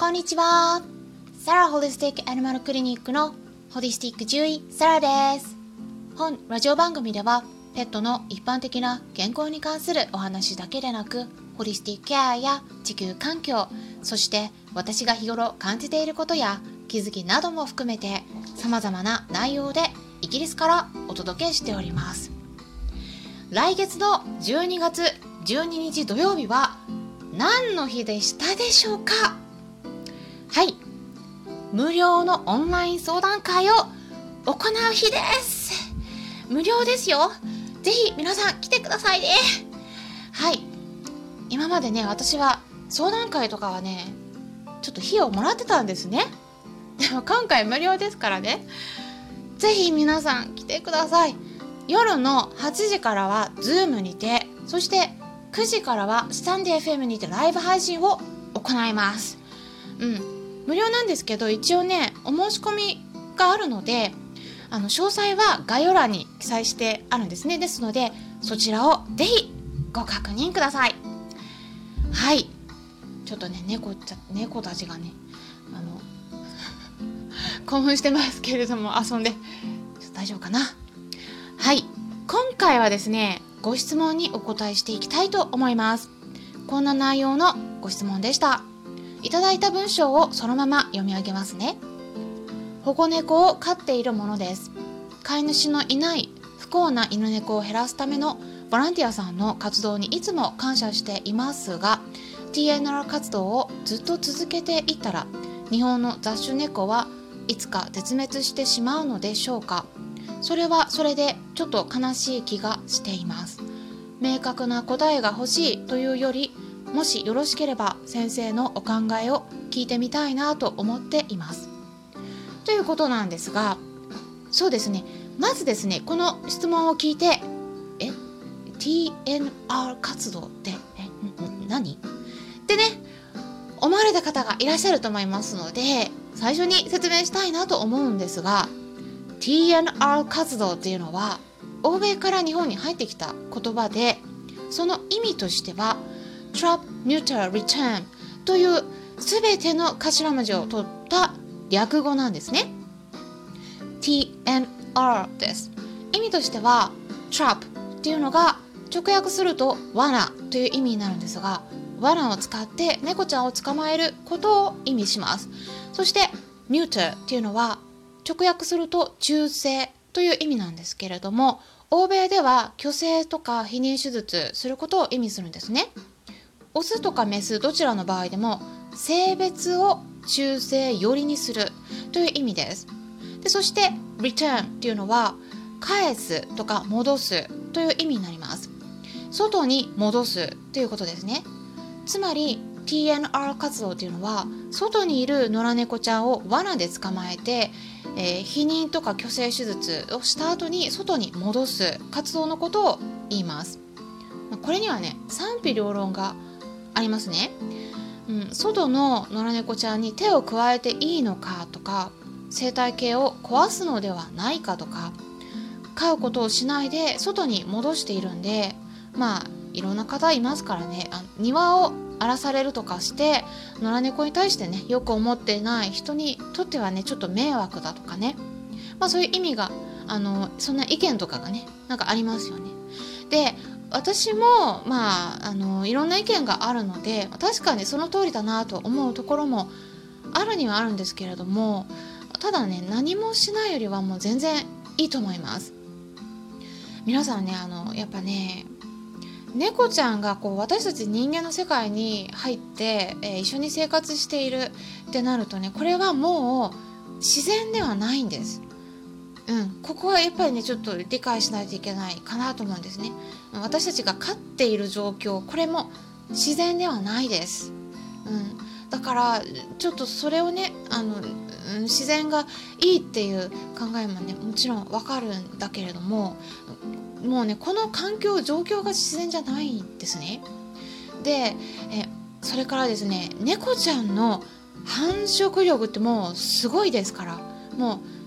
こんにちは。サラホリスティックアニマルクリニックのホリスティック獣医サラです。本ラジオ番組ではペットの一般的な健康に関するお話だけでなく、ホリスティックケアや地球環境、そして私が日頃感じていることや気づきなども含めて様々な内容でイギリスからお届けしております。来月の12月12日土曜日は何の日でしたでしょうか？無料のオンライン相談会を行う日です。無料ですよ。ぜひ皆さん来てくださいね。はい。今までね私は相談会とかはねちょっと費用もらってたんですね。でも今回無料ですからね。ぜひ皆さん来てください。夜の8時からは Zoom にてそして9時からはスタンデー FM にてライブ配信を行います。うん。無料なんですけど、一応ね、お申し込みがあるので、あの、詳細は概要欄に記載してあるんですね。ですので、そちらをぜひご確認ください。はい。ちょっとね、猫ちゃ、猫たちがね、あの、興奮してますけれども、遊んで、大丈夫かな？はい。今回はですね、ご質問にお答えしていきたいと思います。こんな内容のご質問でした。いただいた文章をそのまま読み上げますね。保護猫を飼っているものです。飼い主のいない不幸な犬猫を減らすためのボランティアさんの活動にいつも感謝していますが TNR 活動をずっと続けていったら日本の雑種猫はいつか絶滅してしまうのでしょうかそれはそれでちょっと悲しい気がしています明確な答えが欲しいというよりもしよろしければ先生のお考えを聞いてみたいなと思っています。ということなんですがそうですね。まずですねこの質問を聞いてえ？TNR 活動って？え？何？ってね思われた方がいらっしゃると思いますので最初に説明したいなと思うんですが TNR 活動っていうのは欧米から日本に入ってきた言葉でその意味としては Trap Neuter Return という全ての頭文字を取った略語なんですね。TNR です。意味としては Trap っていうのが直訳すると罠という意味になるんですが罠を使って猫ちゃんを捕まえることを意味します。そして Neuter っていうのは直訳すると中性という意味なんですけれども欧米では虚勢とか避妊手術することを意味するんですね。オスとかメスどちらの場合でも性別を中性寄りにするという意味です。でそして return っていうのは返すとか戻すという意味になります。外に戻すということですね。つまり TNR 活動っていうのは外にいる野良猫ちゃんを罠で捕まえてえー、避妊とか去勢手術をした後に外に戻す活動のことを言います。これにはね賛否両論がありますね。うん、外の野良猫ちゃんに手を加えていいのかとか生態系を壊すのではないかとか飼うことをしないで外に戻しているんでまあいろんな方いますからねあ庭を荒らされるとかして野良猫に対してねよく思ってない人にとってはねちょっと迷惑だとかねまあそういう意味があのそんな意見とかがねなんかありますよね。で私もまああのいろんな意見があるので確かにその通りだなと思うところもあるにはあるんですけれどもただね何もしないよりはもう全然いいと思います。皆さんねあのやっぱね猫ちゃんがこう私たち人間の世界に入って、えー、一緒に生活しているってなるとねこれはもう自然ではないんです。うん、ここはやっぱりねちょっと理解しないといけないかなと思うんですね。私たちが飼っている状況これも自然ではないです。うん、だからちょっとそれをねあの、自然がいいっていう考えもねもちろんわかるんだけれどももうねこの環境状況が自然じゃないんですね。でえそれからですね猫ちゃんの繁殖力ってもうすごいですからもう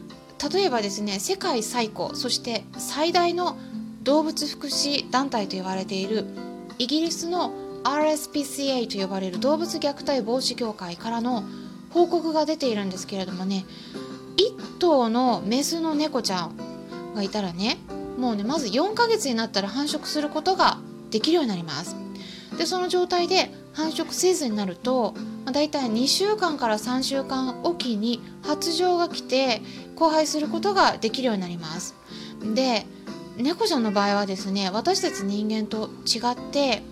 例えばですね世界最古そして最大の動物福祉団体と言われているイギリスの RSPCA と呼ばれる動物虐待防止協会からの報告が出ているんですけれどもね1頭のメスの猫ちゃんがいたらねもうねまず4ヶ月になったら繁殖することができるようになります。でその状態で繁殖せずになると、まあ、大体2週間から3週間おきに発情が来て交配することができるようになります。で猫ちゃんの場合はですね私たち人間と違って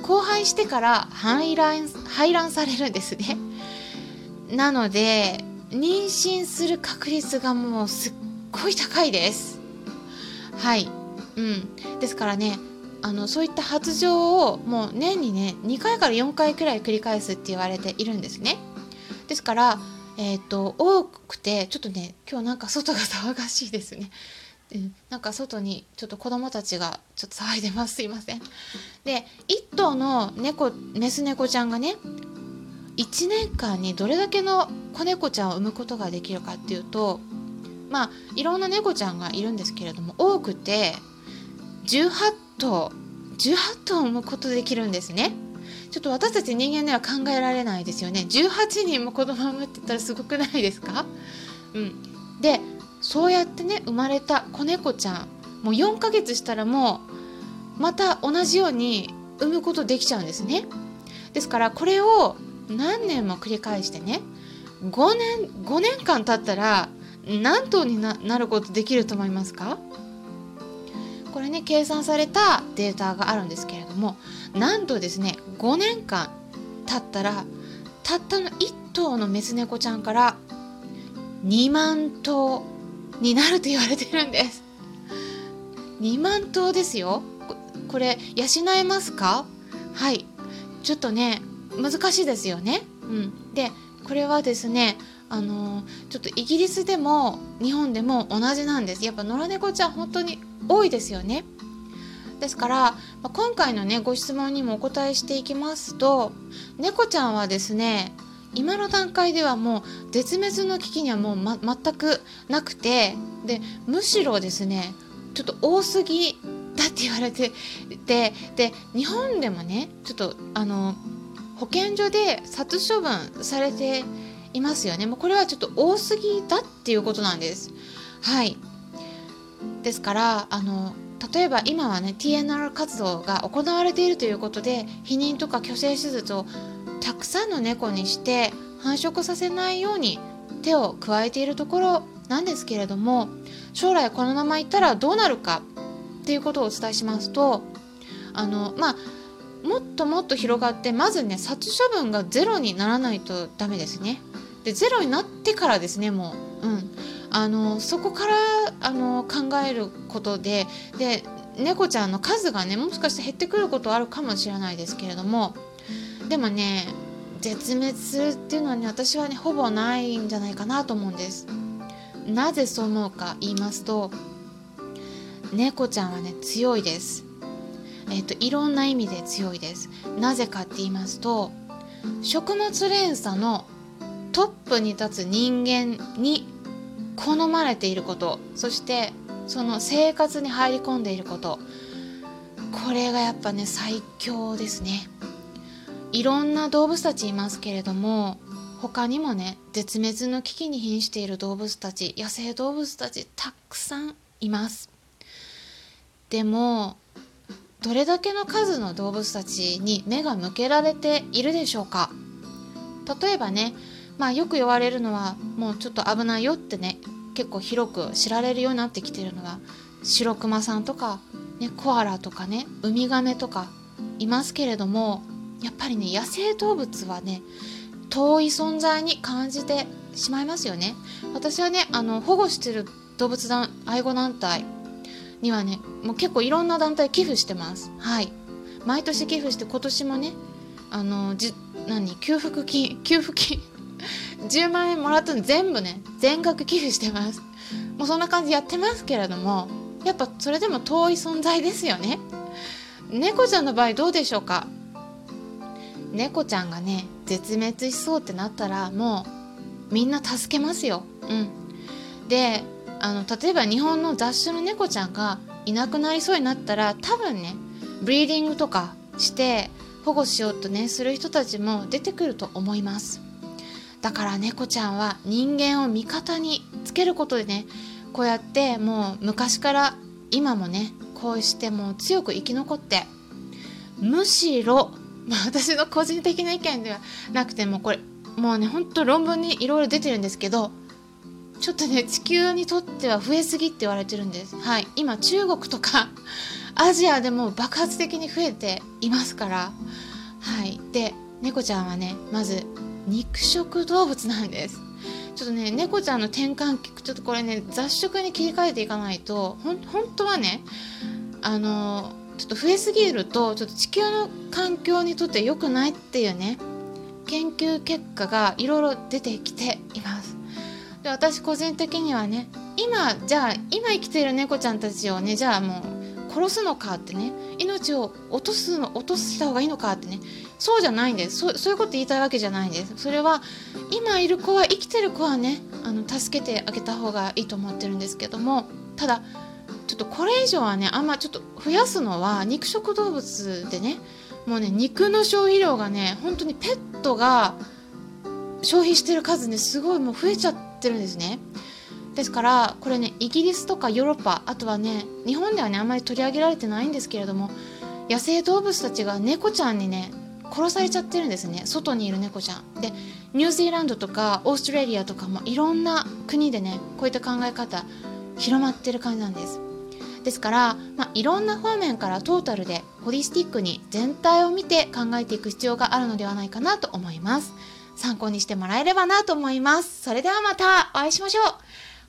交配してから排卵排卵されるんですね。なので妊娠する確率がもうすっごい高いです。はい。うん。ですからねあのそういった発情をもう年にね2回から4回くらい繰り返すって言われているんですね。ですからえっ、ー、と多くてちょっとね今日なんか外が騒がしいですね。うん、なんか外にちょっと子供たちがちょっと騒いでます。すいません。で1頭の猫メス猫ちゃんがね1年間にどれだけの子猫ちゃんを産むことができるかっていうとまあいろんな猫ちゃんがいるんですけれども多くて18頭18頭産むことできるんですね。ちょっと私たち人間では考えられないですよね。18人も子供産むって言ったらすごくないですか？うん。でそうやってね生まれた子猫ちゃんもう4ヶ月したらもうまた同じように産むことできちゃうんですね。ですからこれを何年も繰り返してね5年5年間経ったら何頭になることできると思いますか？これね計算されたデータがあるんですけれどもなんとですね5年間経ったらたったの1頭のメス猫ちゃんから2万頭になると言われてるんです。2万頭ですよ。これ養えますか？はい。ちょっとね難しいですよね。うん。でこれはですねあのちょっとイギリスでも日本でも同じなんです。やっぱ野良猫ちゃん本当に多いですよね。ですから、ま今回のねご質問にもお答えしていきますと猫ちゃんはですね今の段階ではもう絶滅の危機にはもう、ま、全くなくてでむしろですねちょっと多すぎだって言われててで日本でもねちょっとあの保健所で殺処分されていますよね。もうこれはちょっと多すぎだっていうことなんです。はい。ですからあの例えば今はね TNR 活動が行われているということで避妊とか去勢手術をたくさんの猫にして繁殖させないように手を加えているところなんですけれども将来このままいったらどうなるかっていうことをお伝えしますとあのまあもっともっと広がってまずね殺処分がゼロにならないとダメですね。でゼロになってからですねもう、うん、あのそこからあの考えることでで猫ちゃんの数がねもしかして減ってくることあるかもしれないですけれどもでもね絶滅するっていうのはね私はねほぼないんじゃないかなと思うんです。なぜそう思うか言いますと猫ちゃんはね強いです。えっ、といろんな意味で強いです。なぜかって言いますと食物連鎖のトップに立つ人間に好まれていることそしてその生活に入り込んでいること。これがやっぱね最強ですね。いろんな動物たちいますけれども他にもね絶滅の危機に瀕している動物たち野生動物たちたくさんいます。でもどれだけの数の動物たちに目が向けられているでしょうか。例えばねまあよく言われるのはもうちょっと危ないよってね結構広く知られるようになってきてるのはシロクマさんとか、ね、コアラとかねウミガメとかいますけれどもやっぱりね野生動物はね遠い存在に感じてしまいますよね。私はねあの保護してる動物団愛護団体にはねもう結構いろんな団体寄付してます。はい。毎年寄付して今年もねあのじ何給付金給付金10万円もらったの全部ね全額寄付してますもうそんな感じやってますけれどもやっぱそれでも遠い存在ですよね猫ちゃんの場合どうでしょうか？猫ちゃんがね絶滅しそうってなったらもうみんな助けますよ。うん、であの例えば日本の雑種の猫ちゃんがいなくなりそうになったら多分ねブリーディングとかして保護しようとねする人たちも出てくると思います。だから猫ちゃんは人間を味方につけることでねこうやってもう昔から今もねこうしてもう強く生き残ってむしろ、まあ、私の個人的な意見ではなくてもこれもうねほんと論文にいろいろ出てるんですけどちょっとね地球にとっては増えすぎって言われてるんです。はい。今中国とかアジアでも爆発的に増えていますから。はい。で猫ちゃんはねまず肉食動物なんです。ちょっとね猫ちゃんの転換期ちょっとこれね雑食に切り替えていかないとほん本当はねあのちょっと増えすぎるとちょっと地球の環境にとって良くないっていうね研究結果がいろいろ出てきています。で私個人的にはね今じゃあ今生きている猫ちゃんたちをねじゃあもう殺すのかってね命を落とすの落とした方がいいのかってねそうじゃないんです。そそういうこと言いたいわけじゃないんです。それは今いる子は生きてる子はねあの助けてあげた方がいいと思ってるんですけどもただちょっとこれ以上はねあんまちょっと増やすのは肉食動物でねもうね肉の消費量がね本当にペットが消費してる数ねすごいもう増えちゃってるんですね。ですからこれねイギリスとかヨーロッパあとはね日本ではねあんまり取り上げられてないんですけれども野生動物たちが猫ちゃんにね殺されちゃってるんですね。外にいる猫ちゃん。でニュージーランドとかオーストラリアとかもいろんな国でねこういった考え方広まってる感じなんです。ですから、まあ、いろんな方面からトータルでホリスティックに全体を見て考えていく必要があるのではないかなと思います。参考にしてもらえればなと思います。それではまたお会いしましょう。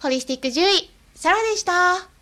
ホリスティック獣医サラでした。